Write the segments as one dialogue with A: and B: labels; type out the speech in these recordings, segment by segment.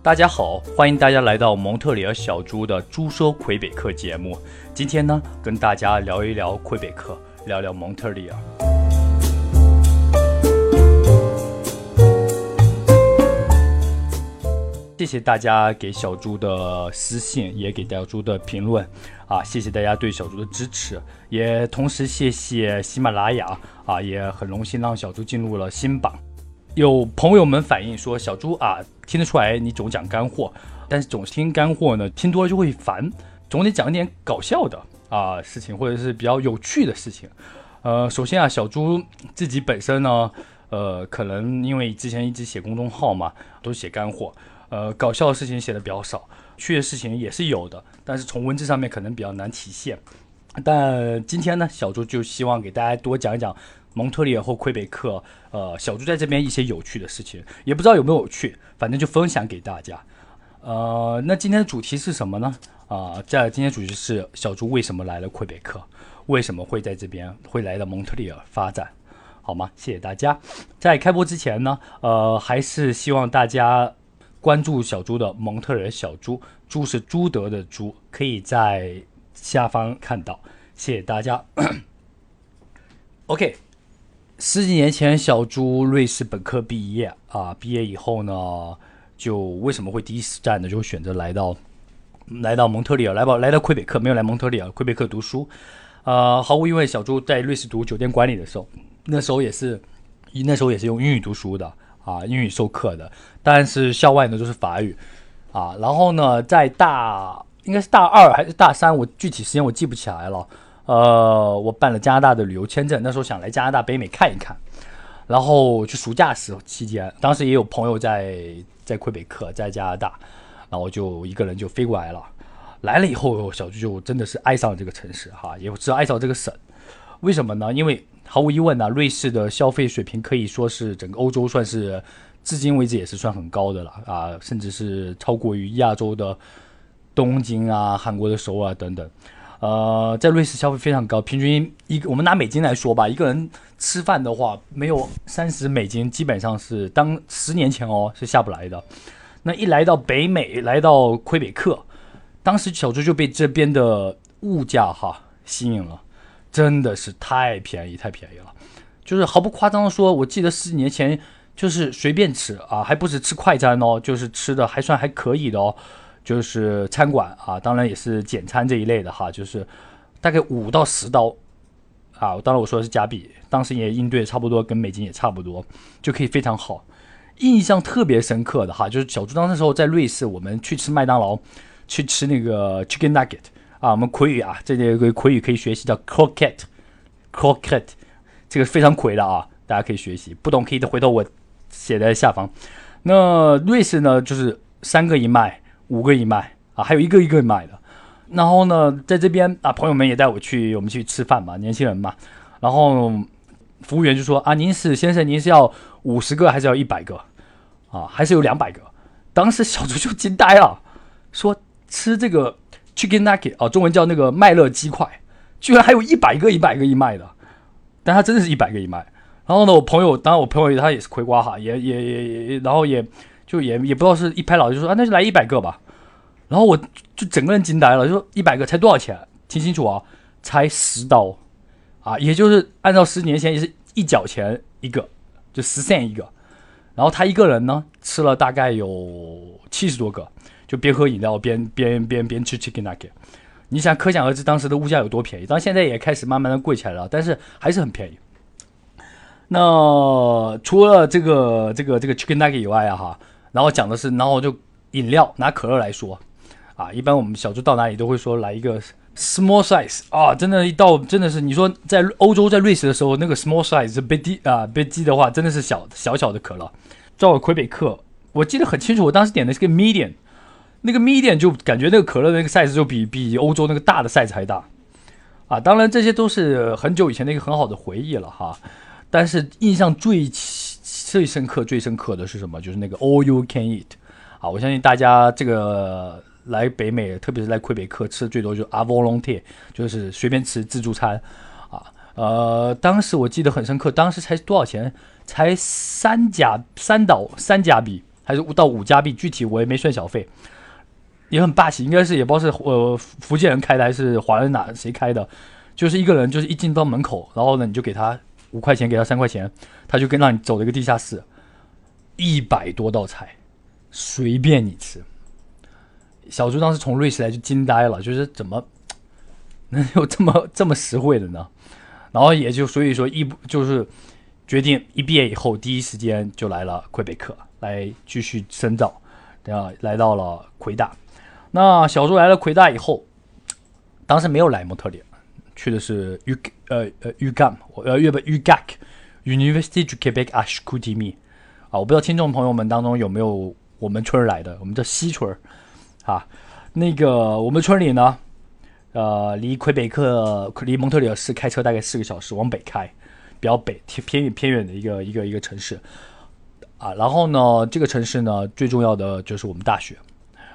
A: 大家好，欢迎大家来到蒙特利尔小猪的猪说魁北克节目。今天呢，跟大家聊一聊魁北克，聊聊蒙特利尔。谢谢大家给小猪的私信，也给小猪的评论啊！谢谢大家对小猪的支持，也同时谢谢喜马拉雅啊！也很荣幸让小猪进入了新榜。有朋友们反映说，小猪啊，听得出来你总讲干货，但是总听干货呢，听多了就会烦，总得讲一点搞笑的啊事情，或者是比较有趣的事情。呃，首先啊，小猪自己本身呢，呃，可能因为之前一直写公众号嘛，都写干货。呃，搞笑的事情写的比较少，趣的事情也是有的，但是从文字上面可能比较难体现。但今天呢，小猪就希望给大家多讲一讲蒙特利尔或魁北克，呃，小猪在这边一些有趣的事情，也不知道有没有趣，反正就分享给大家。呃，那今天的主题是什么呢？啊，在今天主题是小猪为什么来了魁北克，为什么会在这边会来到蒙特利尔发展，好吗？谢谢大家。在开播之前呢，呃，还是希望大家。关注小猪的蒙特尔小猪，猪是朱德的猪，可以在下方看到。谢谢大家。OK，十几年前小猪瑞士本科毕业啊，毕业以后呢，就为什么会第一次站呢？就选择来到来到蒙特利尔，来到来到魁北克，没有来蒙特利尔，魁北克读书。呃，毫无疑问，小猪在瑞士读酒店管理的时候，那时候也是，那时候也是用英语读书的。啊，英语授课的，但是校外呢都是法语，啊，然后呢，在大应该是大二还是大三，我具体时间我记不起来了。呃，我办了加拿大的旅游签证，那时候想来加拿大北美看一看，然后去暑假时期间，当时也有朋友在在魁北克，在加拿大，然后就一个人就飞过来了。来了以后，小朱就真的是爱上了这个城市，哈，也知道爱上这个省，为什么呢？因为毫无疑问呢，瑞士的消费水平可以说是整个欧洲算是至今为止也是算很高的了啊，甚至是超过于亚洲的东京啊、韩国的首尔等等。呃，在瑞士消费非常高，平均一个我们拿美金来说吧，一个人吃饭的话没有三十美金，基本上是当十年前哦是下不来的。那一来到北美，来到魁北克，当时小朱就被这边的物价哈吸引了。真的是太便宜，太便宜了，就是毫不夸张的说，我记得十几年前就是随便吃啊，还不是吃快餐哦，就是吃的还算还可以的哦，就是餐馆啊，当然也是简餐这一类的哈，就是大概五到十刀啊，当然我说的是加币，当时也应对差不多，跟美金也差不多，就可以非常好。印象特别深刻的哈，就是小朱当时时候在瑞士，我们去吃麦当劳，去吃那个 chicken nugget。啊，我们魁语啊，这里有个魁语可以学习叫 croquette，croquette，这个非常魁的啊，大家可以学习。不懂可以回头我写在下方。那瑞士呢，就是三个一卖，五个一卖啊，还有一个一个卖的。然后呢，在这边啊，朋友们也带我去，我们去吃饭嘛，年轻人嘛。然后服务员就说啊，您是先生，您是要五十个还是要一百个啊？还是有两百个？当时小猪就惊呆了，说吃这个。Chicken nugget 啊，中文叫那个麦乐鸡块，居然还有一百个一百个一卖的，但他真的是一百个一卖。然后呢，我朋友，当然我朋友他也是葵瓜哈，也也也也，然后也就也也不知道是一拍脑就说啊，那就来一百个吧。然后我就整个人惊呆了，就说一百个才多少钱？听清楚啊，才十刀啊，也就是按照十年前也是一角钱一个，就十 cent 一个。然后他一个人呢吃了大概有七十多个。就边喝饮料边边边边吃 chicken nugget，你想可想而知当时的物价有多便宜，当然现在也开始慢慢的贵起来了，但是还是很便宜。那除了这个这个这个 chicken nugget 以外啊哈，然后讲的是，然后就饮料拿可乐来说啊，一般我们小猪到哪里都会说来一个 small size 啊，真的，一到真的是你说在欧洲在瑞士的时候，那个 small size 被低啊被低的话，真的是小小小的可乐。在魁北克，我记得很清楚，我当时点的是个 medium。那个 medium 就感觉那个可乐那个 size 就比比欧洲那个大的 size 还大，啊，当然这些都是很久以前的一个很好的回忆了哈。但是印象最最深刻、最深刻的是什么？就是那个 all you can eat，啊，我相信大家这个来北美，特别是来魁北克吃的最多就是 a volonté，就是随便吃自助餐，啊，呃，当时我记得很深刻，当时才多少钱？才三加三岛三加币。还是五到五加币，具体我也没算小费，也很霸气，应该是也不知道是呃福建人开的还是华人哪谁开的，就是一个人就是一进到门口，然后呢你就给他五块钱，给他三块钱，他就跟让你走了一个地下室，一百多道菜，随便你吃。小猪当时从瑞士来就惊呆了，就是怎么 能有这么这么实惠的呢？然后也就所以说一就是决定一毕业以后第一时间就来了魁北克来继续深造，对啊，来到了魁大。那小猪来了魁大以后，当时没有来蒙特利尔，去的是 U 呃呃 UGAM 呃粤不 UGAC University du Québec à Chicoutimi 啊，我不知道听众朋友们当中有没有我们村来的，我们叫西村啊，那个我们村里呢，呃，离魁北克离蒙特利尔市开车大概四个小时，往北开，比较北偏偏远偏远的一个一个一个城市啊。然后呢，这个城市呢，最重要的就是我们大学，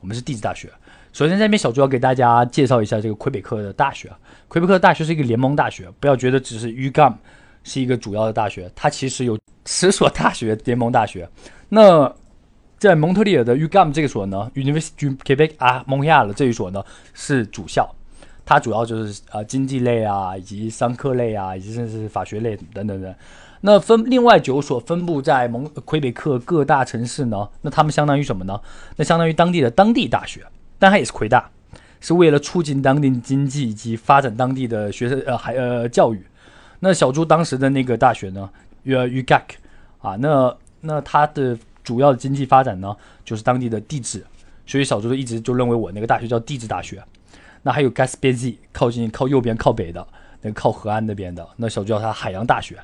A: 我们是地质大学。首先，在这边小朱要给大家介绍一下这个魁北克的大学。魁北克大学是一个联盟大学，不要觉得只是 UGAM 是一个主要的大学，它其实有十所大学联盟大学。那在蒙特利尔的 UGAM 这个所呢，University Quebec 啊，蒙亚的这一所呢是主校，它主要就是呃经济类啊，以及商科类啊，以及甚至是法学类等等等。那分另外九所分布在蒙魁北克各大城市呢，那他们相当于什么呢？那相当于当地的当地大学，但它也是魁大，是为了促进当地经济以及发展当地的学生呃还呃教育。那小朱当时的那个大学呢，UGAC 啊，那那它的。主要的经济发展呢，就是当地的地质，所以小猪一直就认为我那个大学叫地质大学。那还有 Gaspé 靠近靠右边靠北的那个靠河岸那边的，那小猪叫它海洋大学。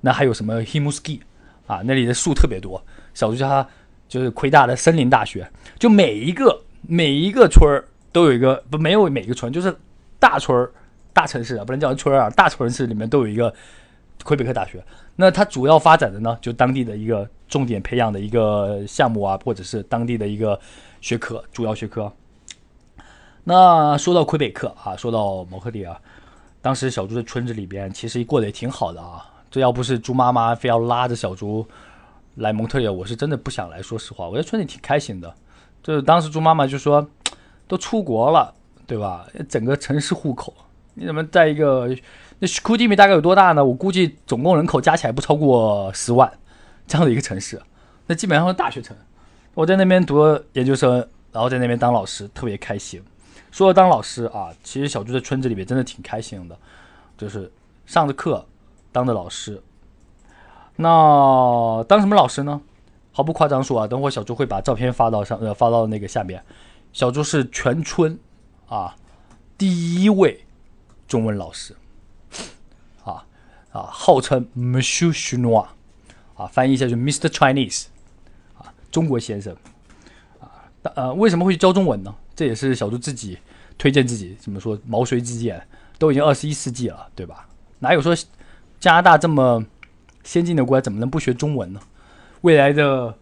A: 那还有什么 Himuski 啊，那里的树特别多，小猪叫它就是魁大的森林大学。就每一个每一个村儿都有一个不没有每一个村就是大村儿大城市啊，不能叫村儿啊，大城市里面都有一个魁北克大学。那它主要发展的呢，就当地的一个。重点培养的一个项目啊，或者是当地的一个学科，主要学科。那说到魁北克啊，说到蒙特利尔，当时小猪的村子里边其实过得也挺好的啊。这要不是猪妈妈非要拉着小猪来蒙特利尔，我是真的不想来。说实话，我在村里挺开心的。就是当时猪妈妈就说，都出国了，对吧？整个城市户口，你怎么在一个那库蒂米大概有多大呢？我估计总共人口加起来不超过十万。这样的一个城市，那基本上是大学城。我在那边读研究生，然后在那边当老师，特别开心。说到当老师啊，其实小猪在村子里面真的挺开心的，就是上着课，当的老师。那当什么老师呢？毫不夸张说啊，等会小朱会把照片发到上呃发到那个下面。小朱是全村啊第一位中文老师，啊啊，号称 Monsieur Chinois。啊，翻译一下就 Mr. Chinese，啊，中国先生，啊，呃，为什么会教中文呢？这也是小猪自己推荐自己，怎么说毛遂自荐，都已经二十一世纪了，对吧？哪有说加拿大这么先进的国家，怎么能不学中文呢？未来的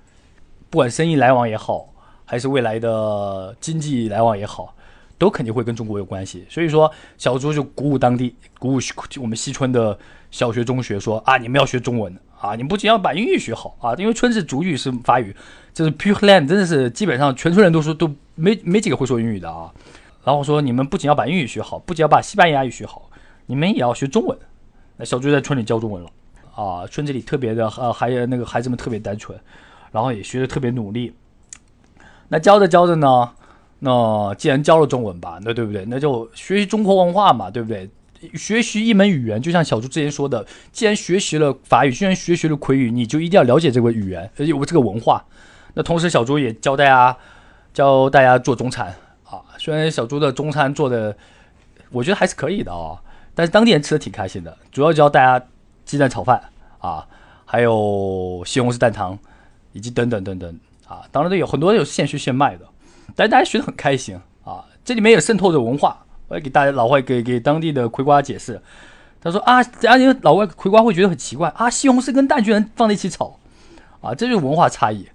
A: 不管生意来往也好，还是未来的经济来往也好，都肯定会跟中国有关系。所以说，小猪就鼓舞当地，鼓舞我们西村的小学、中学，说啊，你们要学中文。啊，你们不仅要把英语学好啊，因为村是主语是法语，这是 Pure Land，真的是基本上全村人都说都没没几个会说英语的啊。然后说你们不仅要把英语学好，不仅要把西班牙语学好，你们也要学中文。那小朱在村里教中文了啊，村子里特别的呃，还有那个孩子们特别单纯，然后也学的特别努力。那教着教着呢，那既然教了中文吧，那对不对？那就学习中国文化嘛，对不对？学习一门语言，就像小朱之前说的，既然学习了法语，既然学习了魁语，你就一定要了解这个语言，有这个文化。那同时，小朱也教大家教大家做中餐啊。虽然小朱的中餐做的，我觉得还是可以的啊，但是当地人吃的挺开心的。主要教大家鸡蛋炒饭啊，还有西红柿蛋汤，以及等等等等啊。当然都有很多有现学现卖的，但大家学的很开心啊。这里面也渗透着文化。我也给大家老外给给当地的葵瓜解释，他说啊，而且老外葵瓜会觉得很奇怪啊，西红柿跟蛋居然放在一起炒，啊，这就是文化差异。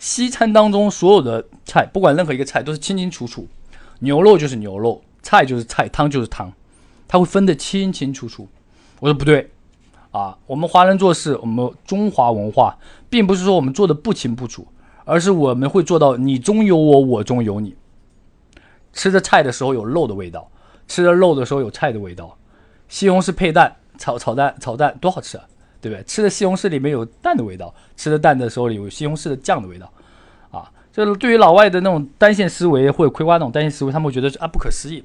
A: 西餐当中所有的菜，不管任何一个菜都是清清楚楚，牛肉就是牛肉，菜就是菜，汤就是汤，他会分得清清楚楚。我说不对，啊，我们华人做事，我们中华文化并不是说我们做的不清不楚，而是我们会做到你中有我，我中有你。吃着菜的时候有肉的味道，吃着肉的时候有菜的味道。西红柿配蛋，炒炒蛋，炒蛋多好吃啊，对不对？吃的西红柿里面有蛋的味道，吃的蛋的时候有西红柿的酱的味道，啊，这对于老外的那种单线思维或者葵花那种单线思维，他们会觉得啊不可思议。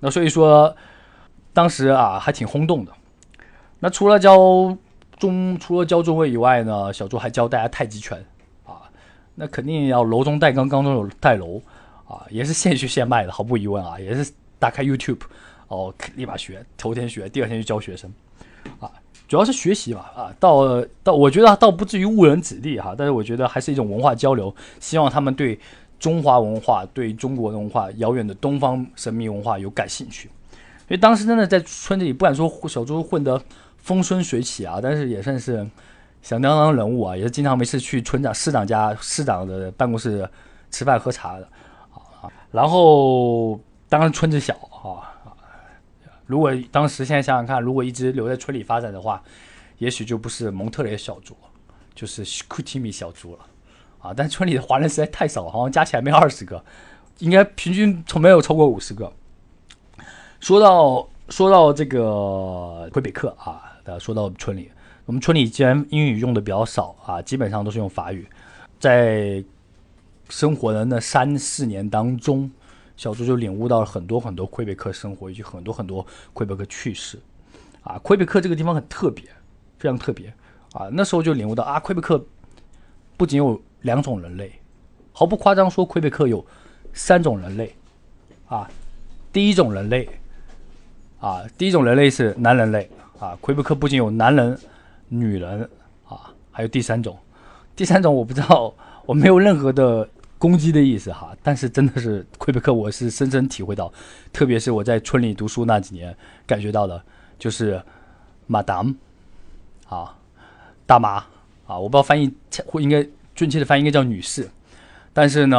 A: 那所以说，当时啊还挺轰动的。那除了教中，除了教中位以外呢，小朱还教大家太极拳啊，那肯定要柔中带刚，刚中有带柔。啊，也是现学现卖的，毫无疑问啊，也是打开 YouTube，哦，立马学，头天学，第二天就教学生，啊，主要是学习嘛，啊，到到，我觉得倒不至于误人子弟哈，但是我觉得还是一种文化交流，希望他们对中华文化、对中国文化、遥远的东方神秘文化有感兴趣，因为当时真的在村子里，不敢说小猪混得风生水起啊，但是也算是响当当人物啊，也是经常没事去村长、市长家、市长的办公室吃饭喝茶的啊。然后，当然村子小啊，如果当时现在想想看，如果一直留在村里发展的话，也许就不是蒙特雷小猪，就是库提米小猪了啊。但村里的华人实在太少，好像加起来没有二十个，应该平均从没有超过五十个。说到说到这个魁北克啊，说到村里，我们村里既然英语用的比较少啊，基本上都是用法语，在。生活的那三四年当中，小猪就领悟到了很多很多魁北克生活以及很多很多魁北克趣事。啊，魁北克这个地方很特别，非常特别。啊，那时候就领悟到啊，魁北克不仅有两种人类，毫不夸张说，魁北克有三种人类。啊，第一种人类，啊，第一种人类是男人类。啊，魁北克不仅有男人、女人，啊，还有第三种。第三种我不知道，我没有任何的。攻击的意思哈，但是真的是魁北克，我是深深体会到，特别是我在村里读书那几年感觉到的，就是 Madam 啊，大妈啊，我不知道翻译或应该准确的翻译应该叫女士，但是呢，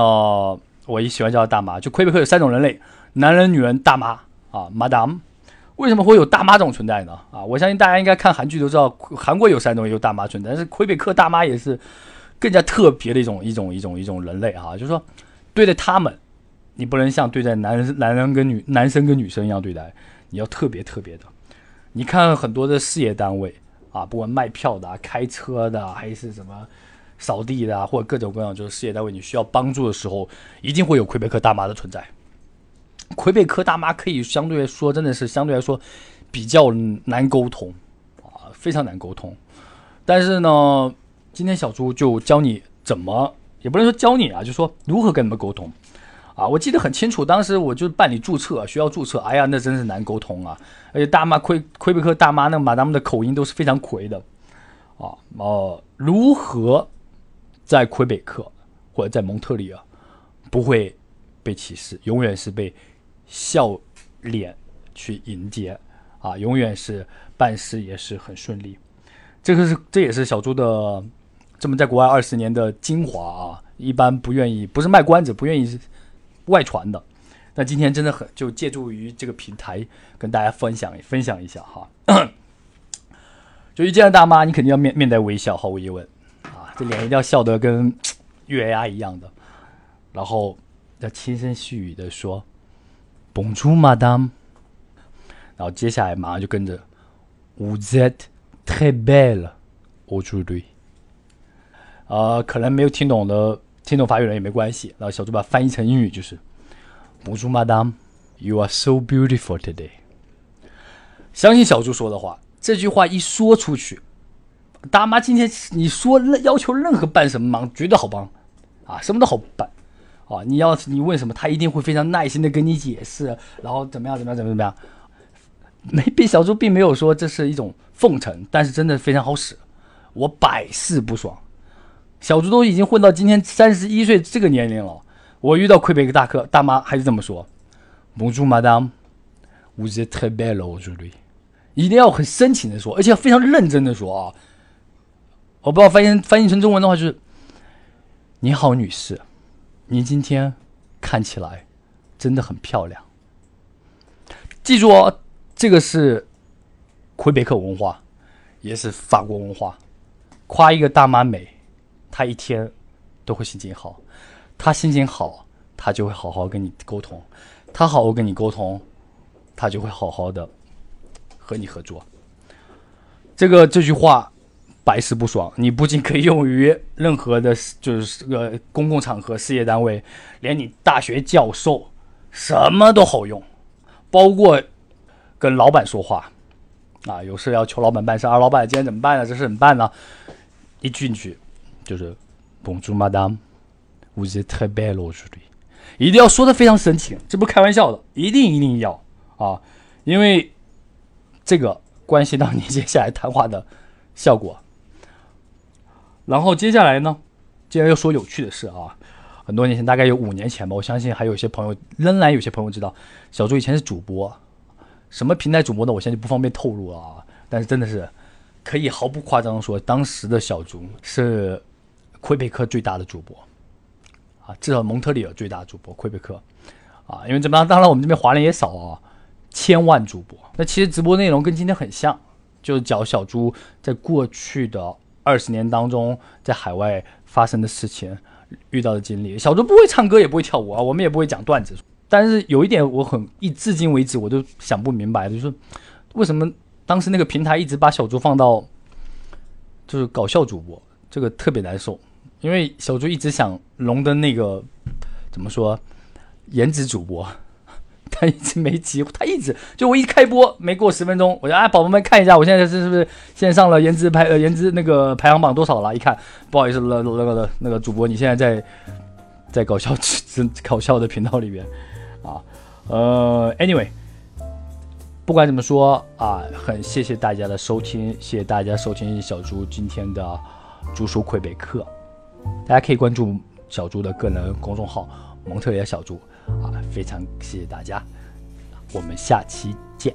A: 我也喜欢叫大妈。就魁北克有三种人类：男人、女人、大妈啊，Madam。为什么会有大妈这种存在呢？啊，我相信大家应该看韩剧都知道，韩国有三种也有大妈存在，但是魁北克大妈也是。更加特别的一种一种一种一种人类啊，就是说，对待他们，你不能像对待男人男人跟女男生跟女生一样对待，你要特别特别的。你看很多的事业单位啊，不管卖票的、开车的，还是什么扫地的，或者各种各样就是事业单位，你需要帮助的时候，一定会有魁北克大妈的存在。魁北克大妈可以相对来说，真的是相对来说比较难沟通啊，非常难沟通。但是呢。今天小猪就教你怎么，也不能说教你啊，就说如何跟他们沟通啊。我记得很清楚，当时我就办理注册，需要注册。哎呀，那真是难沟通啊！而且大妈魁魁北克大妈那马他们的口音都是非常魁的啊。哦，如何在魁北克或者在蒙特利尔不会被歧视，永远是被笑脸去迎接啊，永远是办事也是很顺利。这个是这也是小猪的。这么在国外二十年的精华啊，一般不愿意，不是卖关子，不愿意外传的。那今天真的很，就借助于这个平台跟大家分享分享一下哈。就一见到大妈，你肯定要面面带微笑，毫无疑问啊，这脸一定要笑得跟 月牙一样的，然后要轻声细语的说 “Bonjour, Madame”，然后接下来马上就跟着 “Vous êtes très belle aujourd'hui”。呃，可能没有听懂的，听懂法语人也没关系。然后小猪把翻译成英语就是：“Bonjour, Madame, you are so beautiful today。”相信小猪说的话，这句话一说出去，大妈今天你说要求任何办什么忙，绝对好帮啊，什么都好办啊。你要是你问什么，他一定会非常耐心的跟你解释，然后怎么样怎么样怎么怎么样。没，并小猪并没有说这是一种奉承，但是真的非常好使，我百试不爽。小猪都已经混到今天三十一岁这个年龄了，我遇到魁北克大哥大妈还是这么说：“Bonjour, madame, vous êtes très belle aujourd'hui。”一定要很深情的说，而且要非常认真的说啊！我不知道翻译翻译成中文的话就是：“你好，女士，您今天看起来真的很漂亮。”记住哦，这个是魁北克文化，也是法国文化，夸一个大妈美。她一天都会心情好。她心情好，她就会好好跟你沟通。她好好跟你沟通，她就会好好的和你合作。这个这句话百试不爽，你不仅可以用于任何的，就是个公共场合、事业单位，连你大学教授什么都好用，包括跟老板说话啊，有事要求老板办事啊，老板今天怎么办呢？这事怎么办呢？一进去就是 Bonjour Madame，vous êtes très belle aujourd'hui。一定要说的非常深情，这不开玩笑的，一定一定要啊，因为这个关系到你接下来谈话的效果。然后接下来呢，既然要说有趣的事啊，很多年前，大概有五年前吧，我相信还有一些朋友，仍然有些朋友知道，小朱以前是主播，什么平台主播呢？我现在就不方便透露了啊，但是真的是可以毫不夸张的说，当时的小朱是魁北克最大的主播。啊，至少蒙特利尔最大主播魁北克，啊，因为怎么样？当然我们这边华人也少啊，千万主播。那其实直播内容跟今天很像，就是讲小猪在过去的二十年当中在海外发生的事情、遇到的经历。小猪不会唱歌，也不会跳舞啊，我们也不会讲段子。但是有一点我很一至今为止我都想不明白的，就是为什么当时那个平台一直把小猪放到就是搞笑主播，这个特别难受。因为小猪一直想荣登那个怎么说颜值主播，他一直没机会。他一直就我一开播没过十分钟，我就啊，宝宝们看一下，我现在是是不是现在上了颜值排呃颜值那个排行榜多少了？一看，不好意思，那那个那个主播，你现在在在搞笑搞笑的频道里边啊。呃，anyway，不管怎么说啊，很谢谢大家的收听，谢谢大家收听小猪今天的猪叔魁北克。大家可以关注小猪的个人公众号“蒙特利小猪”，啊非常谢谢大家我们下期见。